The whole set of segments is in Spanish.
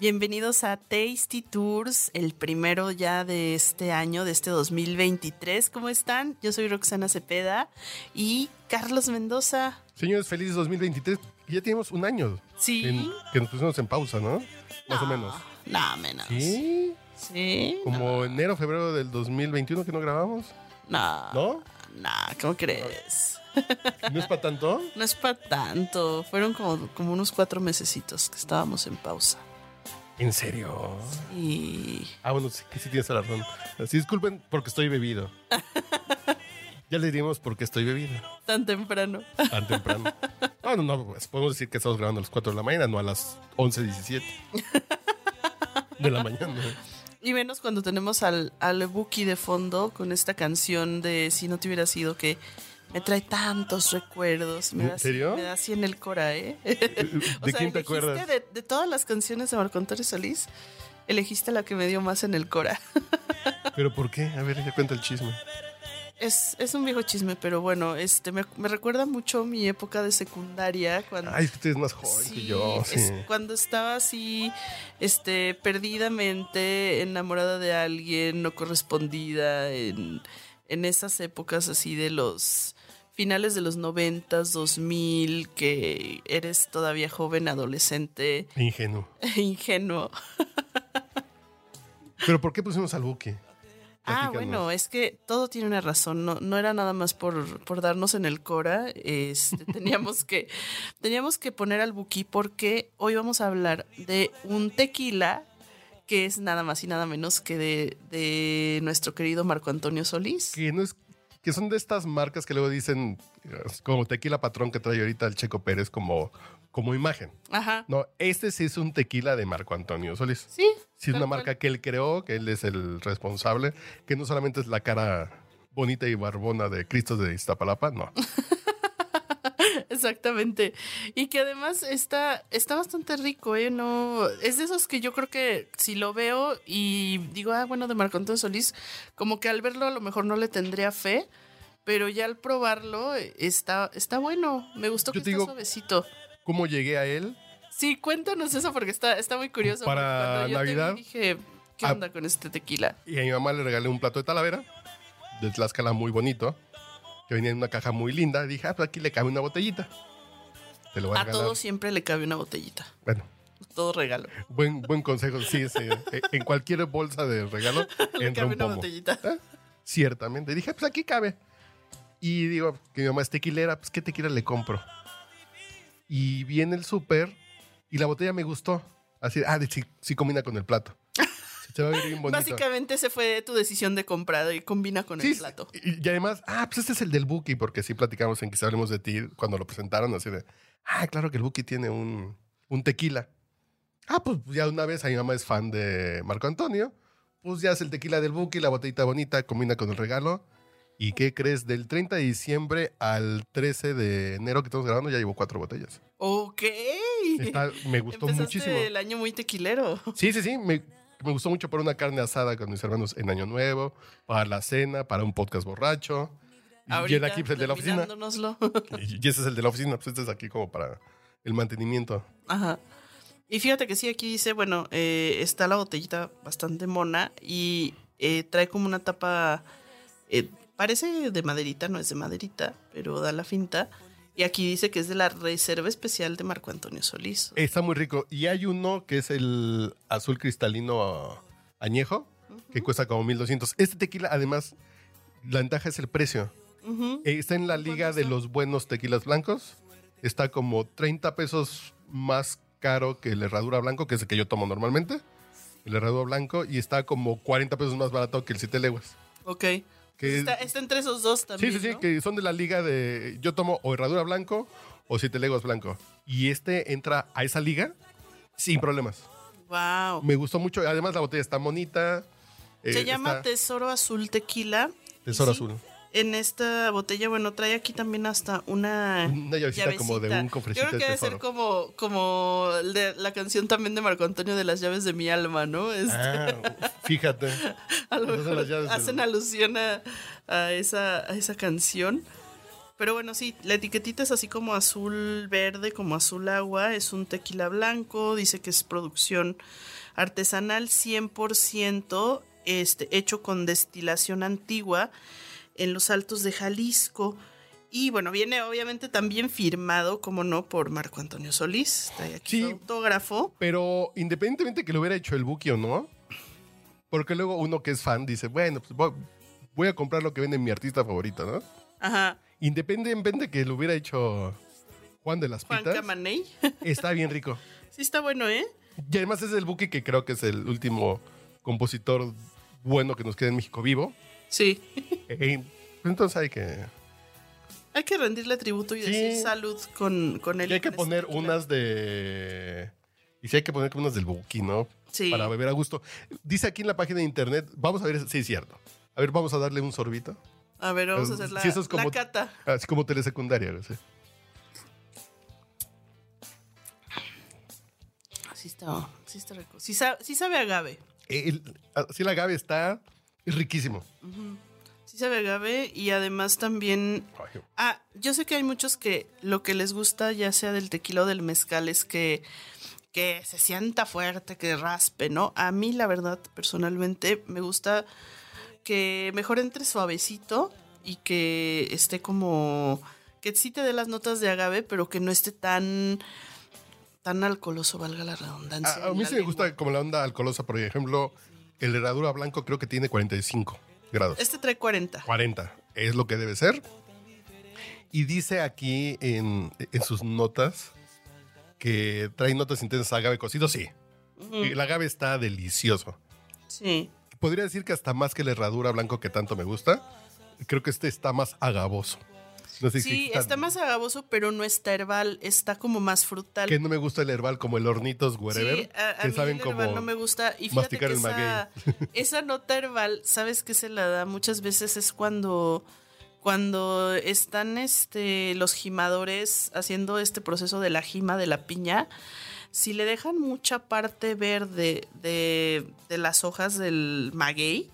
Bienvenidos a Tasty Tours, el primero ya de este año, de este 2023. ¿Cómo están? Yo soy Roxana Cepeda y Carlos Mendoza. Señores, feliz 2023. Ya tenemos un año. Sí. en- que nos pusimos en pausa, ¿no? Más o menos. No, menos. Sí. Sí. Como enero, febrero del 2021 que no grabamos. No. ¿No? No, ¿cómo crees? ¿No es para tanto? No es para tanto. Fueron como, como unos cuatro mesecitos que estábamos en pausa. ¿En serio? Y. Ah, bueno, sí, sí tienes la razón. Así disculpen porque estoy bebido. Ya le dimos porque estoy bebido. Tan temprano. Tan temprano. No, no, no. Pues podemos decir que estamos grabando a las 4 de la mañana, no a las 11.17 de la mañana. Y menos cuando tenemos al, al Buki de fondo con esta canción de Si no te hubiera sido que me trae tantos recuerdos. Me ¿En da así- serio? Me da así en el cora, ¿eh? ¿De O quién sea, te elegiste acuerdas? De, de todas las canciones de Marco Antonio Solís, elegiste la que me dio más en el cora. ¿Pero por qué? A ver, ya cuenta el chisme. Es, es un viejo chisme, pero bueno, este me, me recuerda mucho mi época de secundaria cuando... Ay, es que usted es más joven que yo. Sí. es cuando estaba así, este, perdidamente enamorada de alguien, no correspondida, en, en esas épocas así de los finales de los noventas, dos mil, que eres todavía joven, adolescente, Ingenuo. ingenuo. ¿Pero por qué pusimos al buque? Ah, bueno, es que todo tiene una razón, no, no era nada más por, por darnos en el Cora, este, teníamos, que, teníamos que poner al Buki porque hoy vamos a hablar de un tequila que es nada más y nada menos que de, de nuestro querido Marco Antonio Solís. Que no es que son de estas marcas que luego dicen como tequila patrón que trae ahorita el Checo Pérez como, como imagen. Ajá. No, este sí es un tequila de Marco Antonio Solís. Sí. Sí, es una cual. marca que él creó, que él es el responsable, que no solamente es la cara bonita y barbona de Cristo de Iztapalapa, no. Exactamente. Y que además está, está bastante rico, ¿eh? No, es de esos que yo creo que si lo veo y digo, ah, bueno, de Marco Antonio Solís, como que al verlo a lo mejor no le tendría fe, pero ya al probarlo eh, está, está bueno. Me gustó Yo que te está digo- suavecito. ¿Cómo llegué a él? Sí, cuéntanos eso porque está, está muy curioso. Para yo Navidad, dije, ¿qué onda con este tequila? Y a mi mamá le regalé un plato de talavera, de Tlaxcala muy bonito, que venía en una caja muy linda. Dije, ah, pues aquí le cabe una botellita. Te lo voy a, A regalar. todos siempre le cabe una botellita. Bueno, Todo regalo. buen, buen consejo. Sí, sí. Eh, en cualquier bolsa de regalo Le entra cabe un una pomo. botellita. ¿Eh? Ciertamente. Dije, pues aquí cabe. Y digo, que mi mamá es tequilera, pues ¿qué tequila le compro? Y vi en el súper y la botella me gustó. Así, ah, de- sí, sí combina con el plato. Se va a ver bien bonito. Básicamente ese fue tu decisión de comprar y combina con Sí, el plato. Y, y además, ah, pues este es el del Buki, porque sí platicamos en que hablemos de ti cuando lo presentaron, así de, ah, claro que el Buki tiene un, un tequila. Ah, pues ya una vez, a mi mamá es fan de Marco Antonio, pues ya es el tequila del Buki, la botellita bonita, combina con el regalo. ¿Y qué crees? Del 30 de diciembre al 13 de enero que estamos grabando, ya llevo cuatro botellas. Ok. Está- me gustó Empezaste muchísimo. el año muy tequilero. Sí, sí, sí. Me, me gustó mucho para una carne asada con mis hermanos en Año Nuevo, para la cena, para un podcast borracho. Y el aquí, pues, el de la oficina. Y ese es el de la oficina, pues este es aquí como para el mantenimiento. Ajá. Y fíjate que sí, aquí dice, bueno, eh, está la botellita bastante mona y eh, trae como una tapa, eh, parece de maderita, no es de maderita, pero da la finta. Y aquí dice que es de la Reserva Especial de Marco Antonio Solís. Está muy rico. Y hay uno que es el azul cristalino ah, añejo, que cuesta como 1200. Este tequila, además, la ventaja es el precio. Eh, Está en la liga ¿Cuánto de los buenos tequilas blancos. Está como 30 pesos más caro que el herradura blanco, que es el que yo tomo normalmente. El herradura blanco. Y está como 40 pesos más barato que el siete leguas. Ok. Que está, está entre esos dos también. Sí, sí, sí, ¿no? que son de la liga de. Yo tomo o herradura blanco o siete legos blanco. Y este entra a esa liga sin problemas. Wow. Me gustó mucho. Además, la botella está bonita. Se eh, llama está- Tesoro Azul Tequila. Tesoro sí, Azul. En esta botella, bueno, trae aquí también hasta una. Una llavecita como de un cofrecito Yo creo que de debe ser como, como de la canción también de Marco Antonio de las llaves de mi alma, ¿no? Este, Ah, fíjate. a lo mejor del- hacen alusión a, a esa, a esa canción. Pero bueno, sí, la etiquetita es así como azul verde, como azul agua. Es un tequila blanco. Dice que es producción artesanal 100% este, hecho con destilación antigua en los altos de Jalisco. Y bueno, viene obviamente también firmado, como no, por Marco Antonio Solís. Está aquí Sí. autógrafo. Pero independientemente que lo hubiera hecho el Buki o no, porque luego uno que es fan dice, bueno, pues voy, voy a comprar lo que vende mi artista favorito, ¿no? Ajá. Independientemente que lo hubiera hecho Juan de las Juan Pitas, Camaney. está bien rico. sí, está bueno, ¿eh? Y además es el Buki que creo que es el último compositor bueno que nos queda en México vivo. Sí. Eh, entonces hay que, Hay que rendirle tributo y Sí. decir salud con, con él. y hay que este poner unas de... Y sí hay que poner unas del Buki, ¿no? Sí. Para beber a gusto. Dice aquí en la página de internet, vamos a ver, sí es cierto. A ver, vamos a darle un sorbito. A ver, vamos a hacer la, sí, eso es como- la cata. Así como telesecundaria. ¿no? Sí. Sí está, sí está rico. Sí, sa- sí sabe agave. El, así la agave está riquísimo. Sí sabe a agave y además también... Ah, yo sé que hay muchos que lo que les gusta, ya sea del tequila o del mezcal, es que, que se sienta fuerte, que raspe, ¿no? A mí, la verdad, personalmente, me gusta que mejor entre suavecito y que esté como... Que sí te dé las notas de agave, pero que no esté tan... Tan alcoholoso, valga la redundancia. A, a mí sí me gusta como la onda alcoholosa, por ejemplo, el herradura blanco creo que tiene 45 grados. Este trae 40. 40 es lo que debe ser. Y dice aquí en, en sus notas que trae notas intensas a agave cocido, sí. Y El agave está delicioso. Sí. Podría decir que hasta más que la herradura blanco que tanto me gusta, creo que este está más agavoso. No sé si Sí, está- está más agaboso, pero no está herbal, está como más frutal. Que no me gusta el herbal como el hornitos wherever, Sí, a, a que mí saben el como no me gusta. Y fíjate masticar que el esa, esa nota herbal, ¿sabes qué se la da? Muchas veces es cuando, cuando están este, los gimadores haciendo este proceso de la gima de la piña. Si le dejan mucha parte verde de, de las hojas del maguey,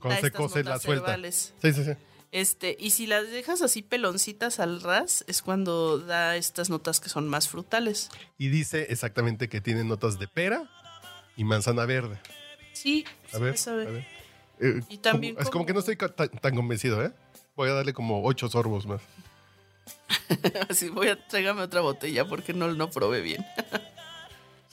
cuando se cose la suelta. herbales. Sí, sí, sí. Este, y si las dejas así peloncitas al ras, es cuando da estas notas que son más frutales. Y dice exactamente que tiene notas de pera y manzana verde. Sí, A sí ver, a ver. Eh, Y también como- es como que no estoy tan convencido, ¿eh? Voy a darle como ocho sorbos más. Así voy a tráigame otra botella porque no, no probé bien.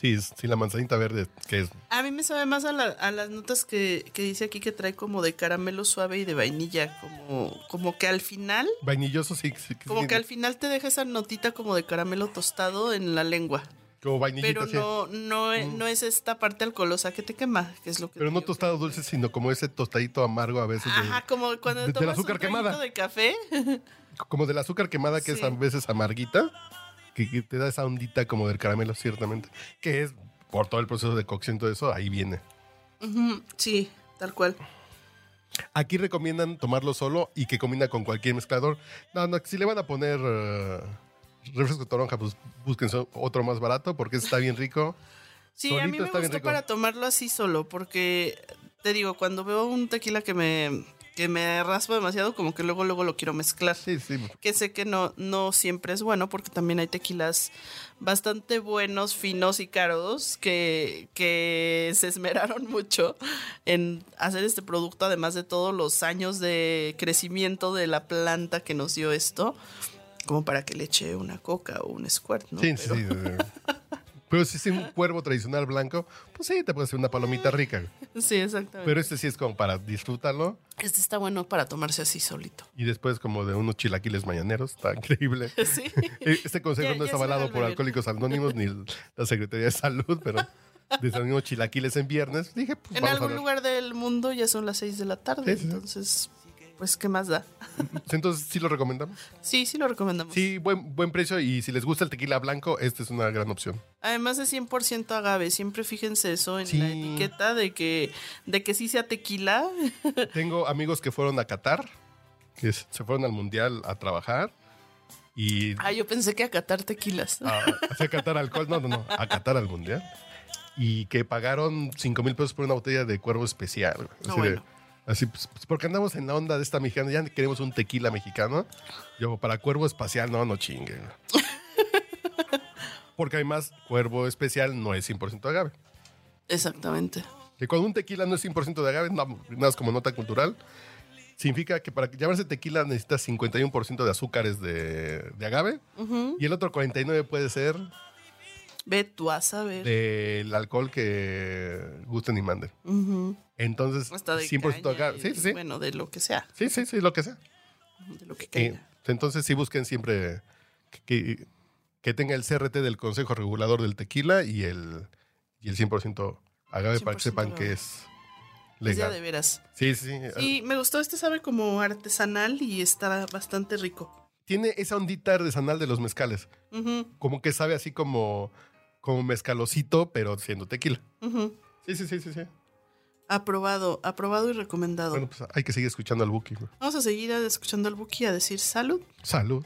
Sí, sí, la manzanita verde, que es A mí me sabe más a, la- a las notas que, que dice aquí que trae como de caramelo suave y de vainilla, como, como que al final, vainilloso, sí. sí, como sí, que al final te deja esa notita como de caramelo tostado en la lengua. como vainillita, Pero sí. no, no, e- no es esta parte alcoholosa que te quema, que es lo que Pero no tostado que- dulce, sino como ese tostadito amargo a veces. de- Ajá, como cuando de- del azúcar un quemada. de café. como del azúcar quemada, que es a veces amarguita, que, que te da esa ondita como del caramelo, ciertamente. Que es por todo el proceso de cocción y todo eso, ahí viene. Sí, tal cual. Aquí recomiendan tomarlo solo y que combina con cualquier mezclador. No, no, si le van a poner eh, refresco de toronja, pues búsquense otro más barato porque está bien rico. Sí, a mí me está gustó para tomarlo así solo, porque te digo, cuando veo un tequila que me, que me raspa demasiado, como que luego, luego lo quiero mezclar. Sí, sí. Que sé que no, no siempre es bueno, porque también hay tequilas bastante buenos, finos y caros, que, que se esmeraron mucho en hacer este producto, además de todos los años de crecimiento de la planta que nos dio esto, como para que le eche una coca o un squirt, ¿no? Sí, Pero- sí, sí. Pero si es un cuervo tradicional blanco, pues sí, te puede hacer una palomita rica. Sí, exactamente. Pero este sí es como para disfrutarlo Este está bueno para tomarse así solito. y después como de unos chilaquiles mañaneros. Está increíble. Sí. Este consejo Ya- no ya es avalado por. Alcohólicos Anónimos ni la Secretaría de Salud, pero desayunamos chilaquiles en viernes. Dije, pues En vamos algún lugar del mundo ya son las 6 de la tarde, Sí, sí, sí. entonces pues, ¿qué más da? Entonces, ¿sí lo recomendamos? Sí, sí lo recomendamos. Sí, buen, buen precio y si les gusta el tequila blanco, esta es una gran opción. Además es 100% agave, siempre fíjense eso en Sí. la etiqueta de que, de que sí sea tequila. Tengo amigos que fueron a Qatar, que se fueron al mundial a trabajar y Ah, yo pensé que a catar tequilas. a, a catar alcohol, no, no, no, a Qatar al mundial. Y que pagaron 5 mil pesos por una botella de cuervo especial. No, bueno. Así, pues, pues, porque andamos en la onda de esta mexicana, ya queremos un tequila mexicano. Yo, para cuervo especial, no, no chingue. güey. Porque además, cuervo especial no es 100% agave. Exactamente. Que cuando un tequila no es 100% de agave, nada más como nota cultural, significa que para llamarse tequila necesitas 51% de azúcares de, de agave y el otro 49% puede ser Ve tú a saber. del alcohol que gusten y manden. Entonces, Hasta de 100% caña agave. y- Sí, sí, sí. Bueno, de lo que sea. Sí, sí, sí, lo que sea. De lo que Eh, caiga. entonces, sí busquen siempre que, que tenga el CRT del Consejo Regulador del Tequila y el, y el 100% agave para que 100% sepan que es Es legal. ya de veras. Sí, sí, sí. Me gustó. Este sabe como artesanal y está bastante rico. Tiene esa ondita artesanal de los mezcales. Como que sabe así como, como mezcalocito, pero siendo tequila. Sí, sí, sí, sí, sí. Aprobado, aprobado y recomendado. Bueno, pues hay que seguir escuchando al Buki. Vamos a seguir escuchando al Buki a decir salud. Salud.